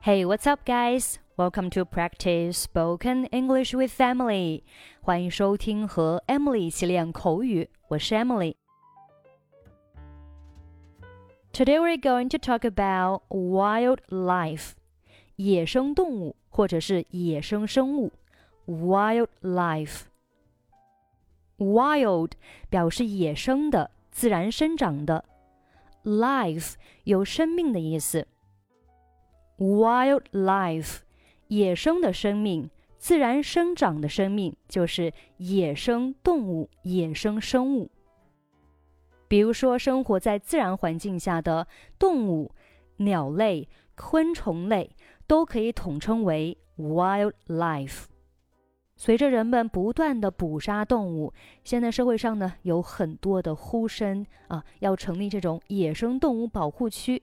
Hey, what's up, guys? Welcome to practice spoken English with Emily. 欢迎收听和 Emily 一起练口语，我是 Emily。Today we're going to talk about wildlife，野生动物或者是野生生物。Wildlife。Wild 表示野生的、自然生长的，life 有生命的意思。 Wildlife，野生的生命，自然生长的生命，就是野生动物、野生生物。比如说，生活在自然环境下的动物、鸟类、昆虫类，都可以统称为 wildlife。随着人们不断的捕杀动物，现在社会上呢有很多的呼声啊，要成立这种野生动物保护区。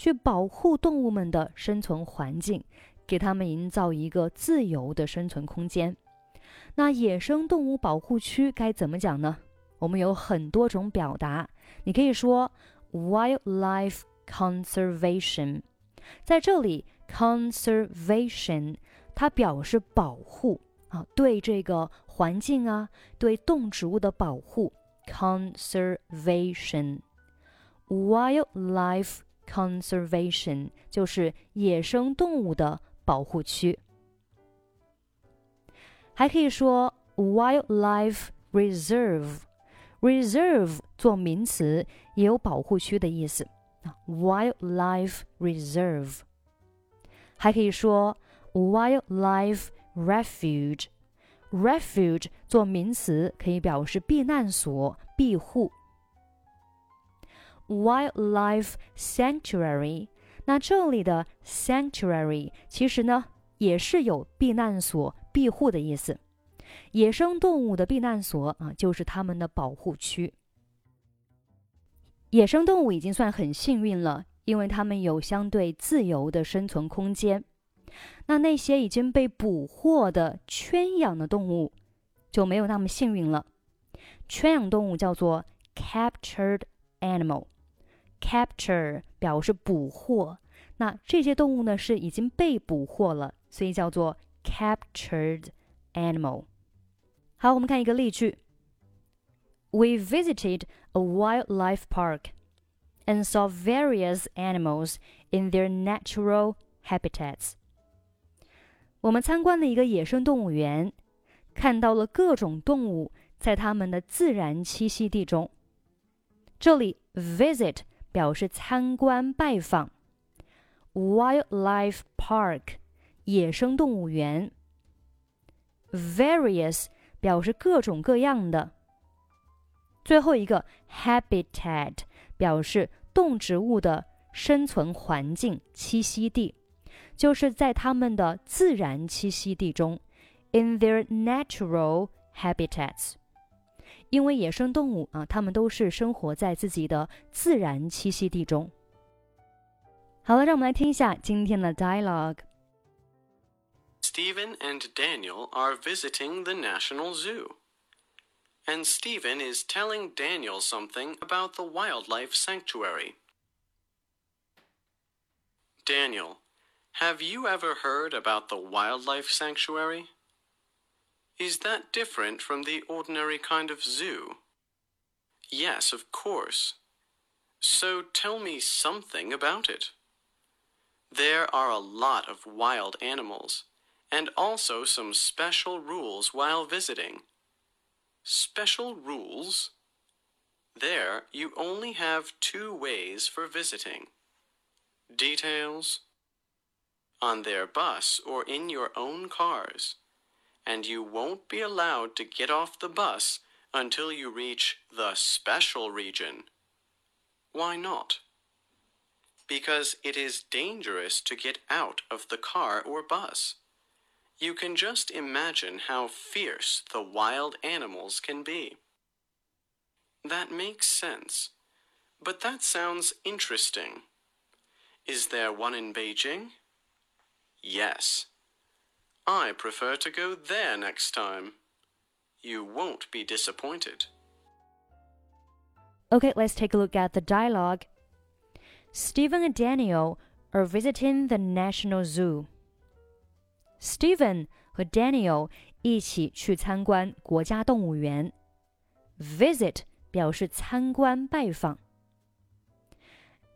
去保护动物们的生存环境，给它们营造一个自由的生存空间。那野生动物保护区该怎么讲呢？我们有很多种表达，你可以说 wildlife conservation。在这里，conservation 它表示保护啊，对这个环境啊，对动植物的保护。conservation，wildlife。Conservation 就是野生动物的保护区，还可以说 wildlife reserve。reserve 做名词也有保护区的意思啊，wildlife reserve。还可以说 wildlife refuge。refuge 做名词可以表示避难所、庇护。Wildlife sanctuary。那这里的 sanctuary 其实呢也是有避难所、庇护的意思。野生动物的避难所啊，就是它们的保护区。野生动物已经算很幸运了，因为它们有相对自由的生存空间。那那些已经被捕获的圈养的动物就没有那么幸运了。圈养动物叫做 captured animal。capture 表示捕获，那这些动物呢是已经被捕获了，所以叫做 captured animal。好，我们看一个例句：We visited a wildlife park and saw various animals in their natural habitats。我们参观了一个野生动物园，看到了各种动物在它们的自然栖息地中。这里 visit 表示参观拜访，wildlife park 野生动物园，various 表示各种各样的。最后一个 habitat 表示动植物的生存环境、栖息地，就是在它们的自然栖息地中，in their natural habitats。因为野生动物啊，它们都是生活在自己的自然栖息地中。好了，让我们来听一下今天的 dialogue。Stephen and Daniel are visiting the National Zoo. And Stephen is telling Daniel something about the wildlife sanctuary. Daniel, have you ever heard about the wildlife sanctuary? Is that different from the ordinary kind of zoo? Yes, of course. So tell me something about it. There are a lot of wild animals, and also some special rules while visiting. Special rules? There, you only have two ways for visiting. Details? On their bus or in your own cars and you won't be allowed to get off the bus until you reach the special region. Why not? Because it is dangerous to get out of the car or bus. You can just imagine how fierce the wild animals can be. That makes sense. But that sounds interesting. Is there one in Beijing? Yes. I prefer to go there next time. You won't be disappointed. Okay, let's take a look at the dialogue. Stephen and Daniel are visiting the National Zoo. Stephen 和 Daniel 一起去参观国家动物园。Visit 表示参观拜访。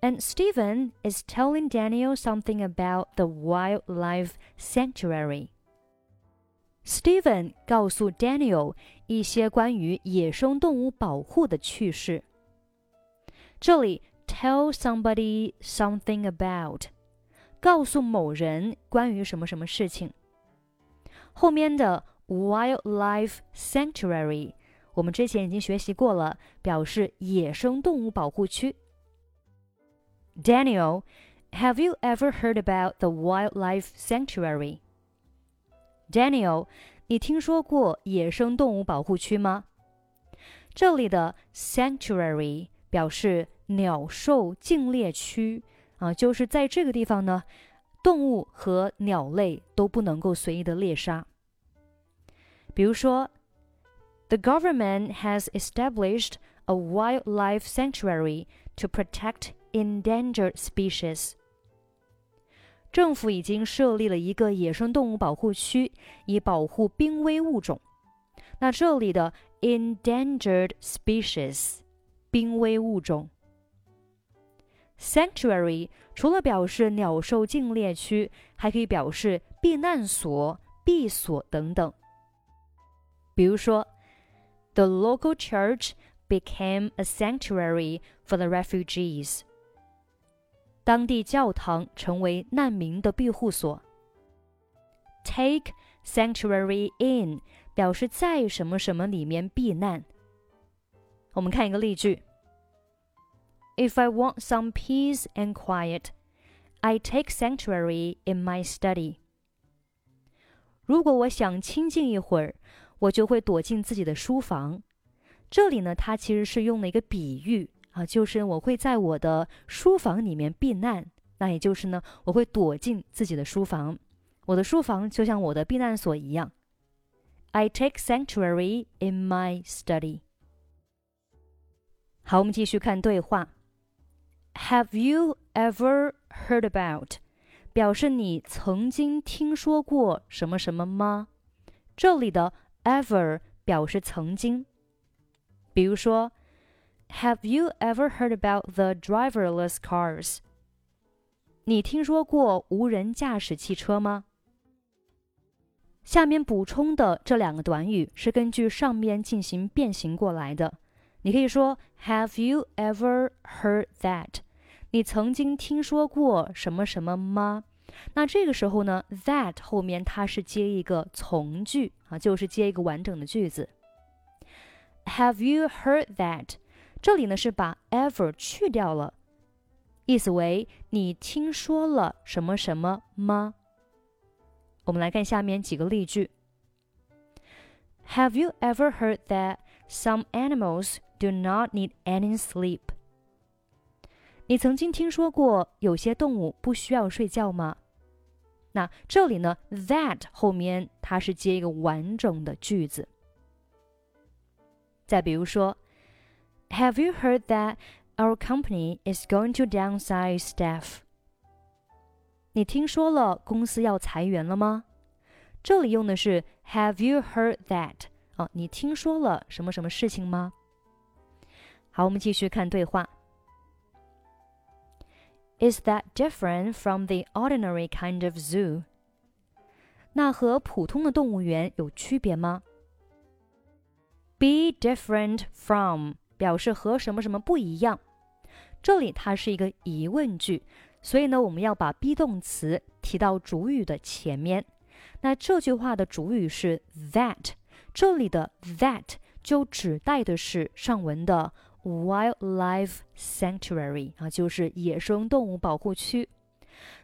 And Stephen is telling Daniel something about the wildlife sanctuary. Stephen 告诉 Daniel 一些关于野生动物保护的趣事。这里 tell somebody something about 告诉某人关于什么什么事情。后面的 wildlife sanctuary 我们之前已经学习过了，表示野生动物保护区。Daniel, have you ever heard about the wildlife sanctuary? Daniel，你听说过野生动物保护区吗？这里的 sanctuary 表示鸟兽禁猎区啊，就是在这个地方呢，动物和鸟类都不能够随意的猎杀。比如说，The government has established a wildlife sanctuary to protect endangered species. 政府已经设立了一个野生动物保护区，以保护濒危物种。那这里的 endangered species，濒危物种。Sanctuary 除了表示鸟兽禁猎区，还可以表示避难所、避所等等。比如说，The local church became a sanctuary for the refugees. 当地教堂成为难民的庇护所。Take sanctuary in 表示在什么什么里面避难。我们看一个例句：If I want some peace and quiet, I take sanctuary in my study. 如果我想清静一会儿，我就会躲进自己的书房。这里呢，它其实是用了一个比喻。啊，就是我会在我的书房里面避难，那也就是呢，我会躲进自己的书房，我的书房就像我的避难所一样。I take sanctuary in my study。好，我们继续看对话。Have you ever heard about？表示你曾经听说过什么什么吗？这里的 ever 表示曾经，比如说。Have you ever heard about the driverless cars? 你听说过无人驾驶汽车吗？下面补充的这两个短语是根据上面进行变形过来的。你可以说 Have you ever heard that？你曾经听说过什么什么吗？那这个时候呢，that 后面它是接一个从句啊，就是接一个完整的句子。Have you heard that？这里呢是把 ever 去掉了，意思为你听说了什么什么吗？我们来看下面几个例句。Have you ever heard that some animals do not need any sleep？你曾经听说过有些动物不需要睡觉吗？那这里呢，that 后面它是接一个完整的句子。再比如说。Have you heard that our company is going to downsize staff? 你听说了公司要裁员了吗？这里用的是 Have you heard that？哦，你听说了什么什么事情吗？好，我们继续看对话。Is that different from the ordinary kind of zoo？那和普通的动物园有区别吗？Be different from 表示和什么什么不一样，这里它是一个疑问句，所以呢，我们要把 be 动词提到主语的前面。那这句话的主语是 that，这里的 that 就指代的是上文的 wildlife sanctuary 啊，就是野生动物保护区。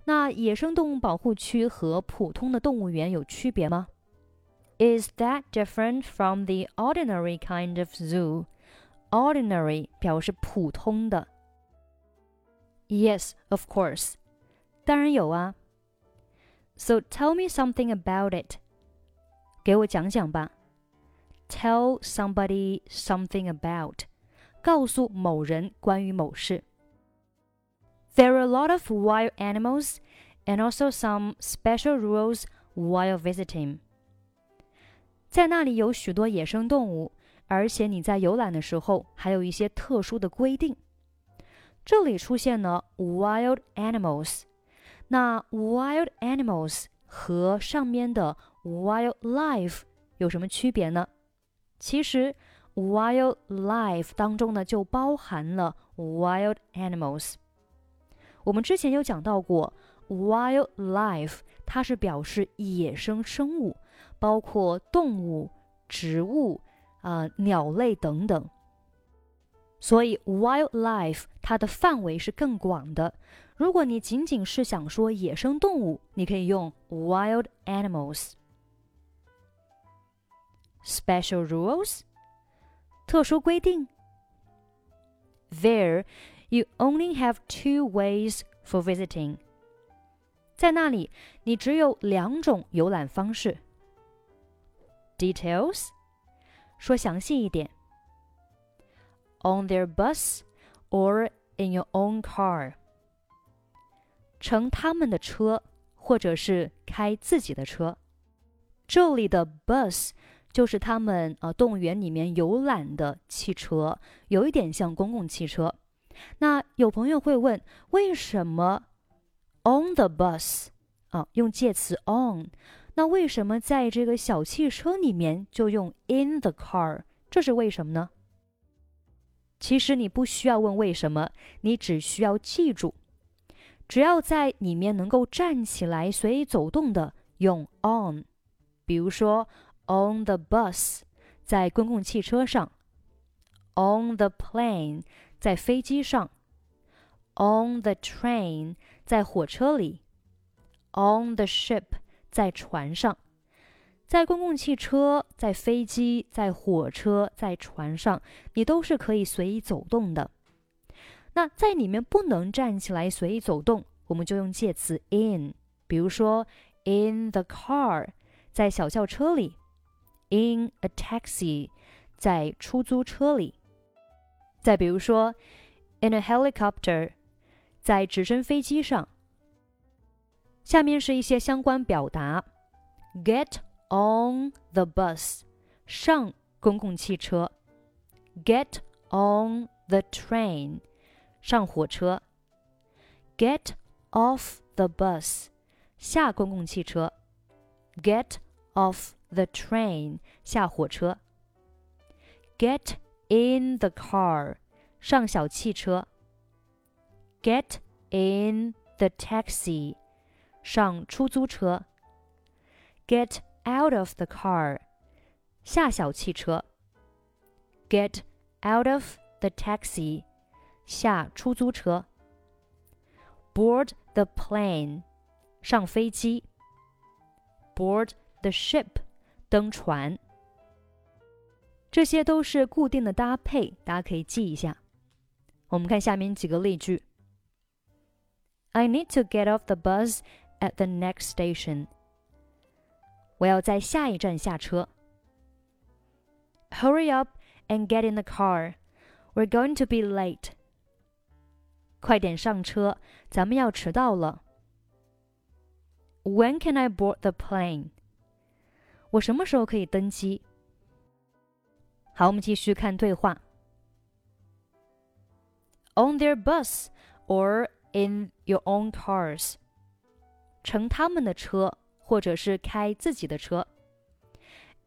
那野生动物保护区和普通的动物园有区别吗？Is that different from the ordinary kind of zoo？zoo？ordinary 表示普通的。Yes, of course. 当然有啊。So tell me something about it. 给我讲讲吧。Tell somebody something about. 告诉某人关于某事。 There are a lot of wild animals and also some special rules while visiting. 在那里有许多野生动物， 而且你在游览的时候还有一些特殊的规定。这里出现了 wild animals，那 wild animals 和上面的 wildlife 有什么区别呢？其实 wildlife 当中呢就包含了 wild animals。我们之前有讲到过，wildlife 它是表示野生生物，包括动物、植物、啊、呃、鸟类等等。所以 wildlife 它的范围是更广的。如果你仅仅是想说野生动物，你可以用 wild animals。Special rules，特殊规定。There, you only have two ways for visiting。在那里，你只有两种游览方式。Details， 说详细一点。On their bus or in your own car。乘他们的车，或者是开自己的车。这里的 bus 就是他们啊动物园里面游览的汽车，有一点像公共汽车。那有朋友会问，为什么 on the bus 啊用介词 on？那为什么在这个小汽车里面就用 in the car？这是为什么呢？其实你不需要问为什么，你只需要记住，只要在里面能够站起来随意走动的，用 on。比如说 on the bus，在公共汽车上；on the plane，在飞机上；on the train，在火车里；on the ship，在船上。在公共汽车、在飞机、在火车、在船上，你都是可以随意走动的。那在里面不能站起来随意走动，我们就用介词 in。比如说，in the car，在小轿车里；in a taxi，在出租车里。再比如说，in a helicopter，在直升飞机上。下面是一些相关表达：get。on the bus，上公共汽车；get on the train，上火车；get off the bus，下公共汽车；get off the train，下火车；get in the car，上小汽车；get in the taxi， 上出租车；get out of the car，下小汽车。Get out of the taxi，下出租车。Board the plane，上飞机。Board the ship，登船。这些都是固定的搭配，大家可以记一下。我们看下面几个例句。I need to get off the bus at the next station. 我要在下一站下车。Hurry up and get in the car. We're going to be late. 快点上车，咱们要迟到了。When can I board the plane? 我什么时候可以登机？好，我们继续看对话。On their bus or in your own cars. 乘他们的车或者是开自己的车。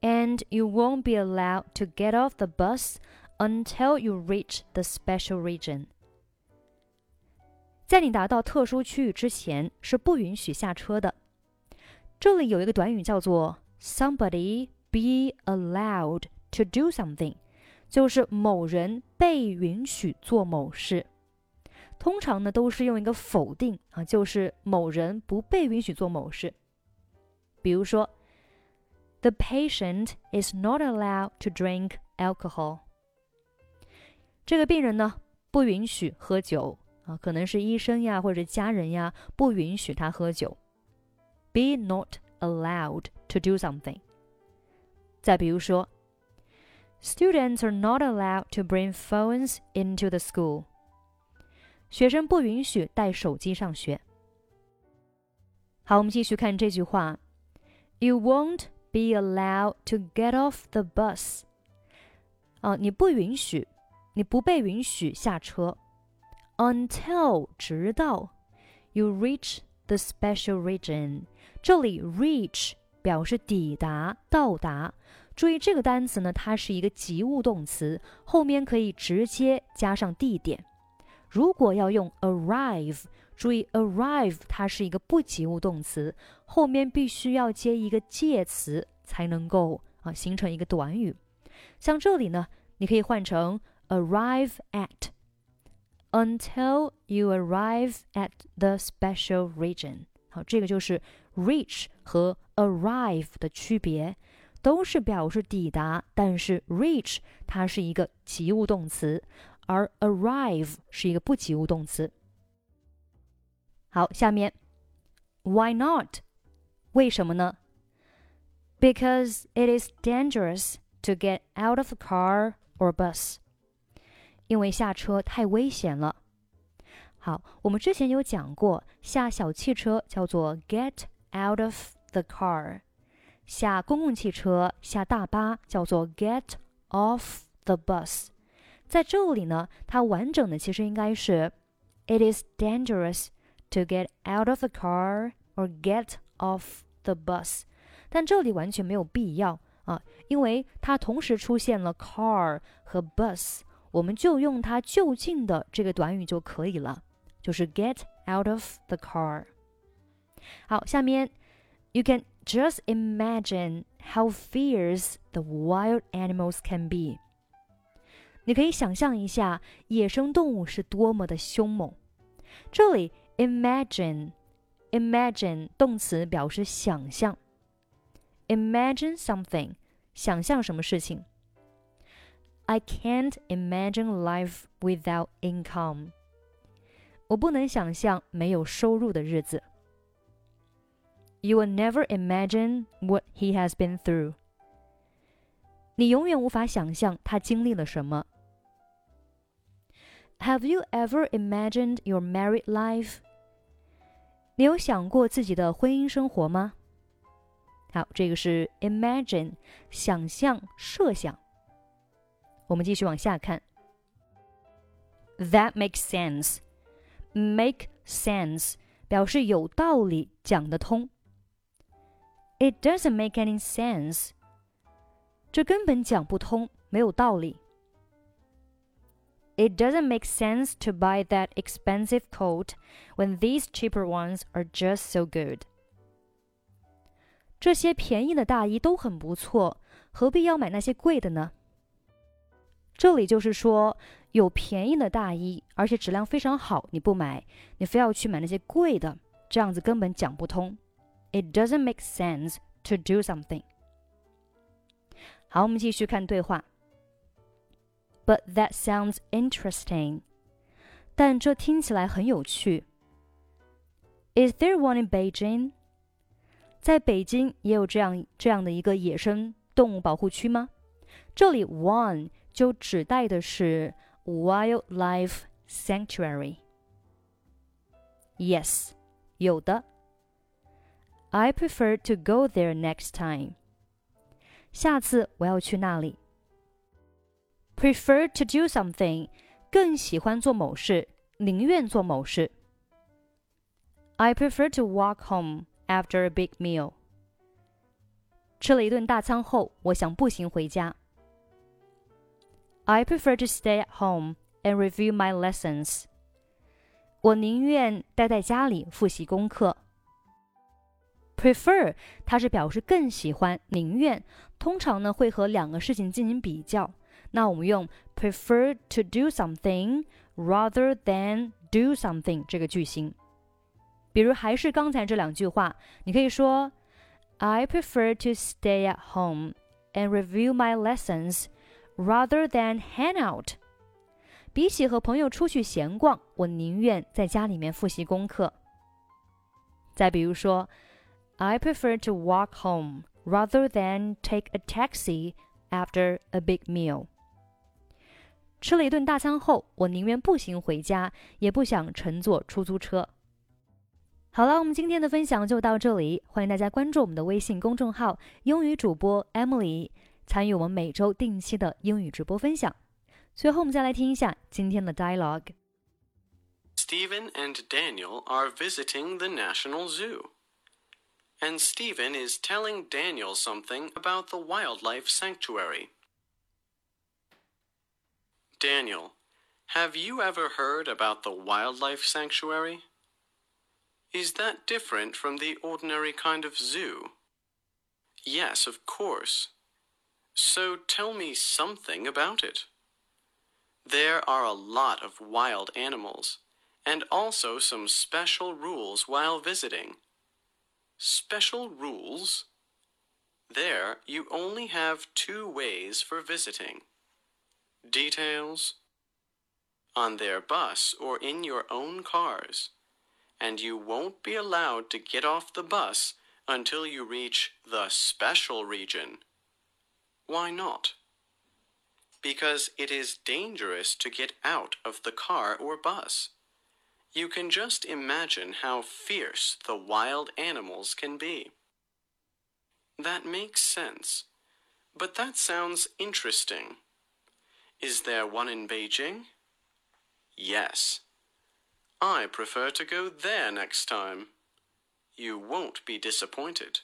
And you won't be allowed to get off the bus until you reach the special region. 在你达到特殊区域之前是不允许下车的。这里有一个短语叫做 somebody be allowed to do something，就是某人被允许做某事。通常呢都是用一个否定啊，就是某人不被允许做某事。比如说，The patient is not allowed to drink alcohol。这个病人呢不允许喝酒啊，可能是医生呀或者家人呀不允许他喝酒。Be not allowed to do something。再比如说，Students are not allowed to bring phones into the school。 学生不允许带手机上学。好，我们继续看这句话：You won't be allowed to get off the bus。啊，你不允许，你不被允许下车，until 直到 you reach the special region。这里 reach 表示抵达、到达。注意这个单词呢，它是一个及物动词，后面可以直接加上地点。如果要用 arrive，注意 arrive 它是一个不及物动词，后面必须要接一个介词才能够啊形成一个短语。像这里呢，你可以换成 arrive at until you arrive at the special region。好，这个就是 reach 和 arrive 的区别。都是表示抵达，但是 reach 它是一个及物动词，而 arrive 是一个不及物动词。好，下面 why not？为什么呢？Because it is dangerous to get out of a car or bus。因为下车太危险了。好，我们之前有讲过，下小汽车叫做 get out of the car。下公共汽车、下大巴叫做 get off the bus。在这里呢，它完整的其实应该是 It is dangerous to get out of the car or get off the bus。但这里完全没有必要啊，因为它同时出现了 car 和 bus，我们就用它就近的这个短语就可以了，就是 get out of the car。好，下面 you can just imagine how fierce the wild animals can be. 你可以想象一下野生动物是多么的凶猛。这里 imagine imagine 动词表示想象。Imagine something，想象什么事情。I can't imagine life without income。我不能想象没有收入的日子。you will never imagine what he has been through. 你永远无法想象他经历了什么。Have you ever imagined your married life? 你有想过自己的婚姻生活吗？好，这个是 imagine，想象、设想。我们继续往下看。That makes sense. Make sense 表示有道理，讲得通。it doesn't make any sense. 这根本讲不通，没有道理。 It doesn't make sense to buy that expensive coat when these cheaper ones are just so good. 这些便宜的大衣都很不错，何必要买那些贵的呢？这里就是说，有便宜的大衣，而且质量非常好，你不买，你非要去买那些贵的，这样子根本讲不通。it doesn't make sense to do something. 好，我们继续看对话。 But that sounds interesting. 但这听起来很有趣。Is there one in Beijing? 在北京也有这样这样的一个野生动物保护区吗？这里 one 就指代的是 wildlife sanctuary。Yes，有的。I prefer to go there next time. 下次我要去那里。 Prefer to do something，更喜欢做某事，宁愿做某事。I prefer to walk home after a big meal. 吃了一顿大餐后，我想步行回家。I prefer to stay at home and review my lessons. 我宁愿待在家里复习功课。prefer 它是表示更喜欢、宁愿，通常呢会和两个事情进行比较。那我们用 prefer to do something rather than do something 这个句型。比如还是刚才这两句话，你可以说 I prefer to stay at home and review my lessons rather than hang out。比起和朋友出去闲逛，我宁愿在家里面复习功课。再比如说。I prefer to walk home rather than take a taxi after a big meal. 吃了一顿大餐后，我宁愿步行回家，也不想乘坐出租车。好了，我们今天的分享就到这里，欢迎大家关注我们的微信公众号“英语主播 Emily”，参与我们每周定期的英语直播分享。最后，我们再来听一下今天的 dialogue。Stephen and Daniel are visiting the National Zoo. And Stephen is telling Daniel something about the wildlife sanctuary. Daniel, have you ever heard about the wildlife sanctuary? Is that different from the ordinary kind of zoo? Yes, of course. So tell me something about it. There are a lot of wild animals, and also some special rules while visiting. Special rules? There, you only have two ways for visiting. Details? On their bus or in your own cars. And you won't be allowed to get off the bus until you reach the special region. Why not? Because it is dangerous to get out of the car or bus. You can just imagine how fierce the wild animals can be. That makes sense. But that sounds interesting. Is there one in Beijing? Yes. I prefer to go there next time. You won't be disappointed.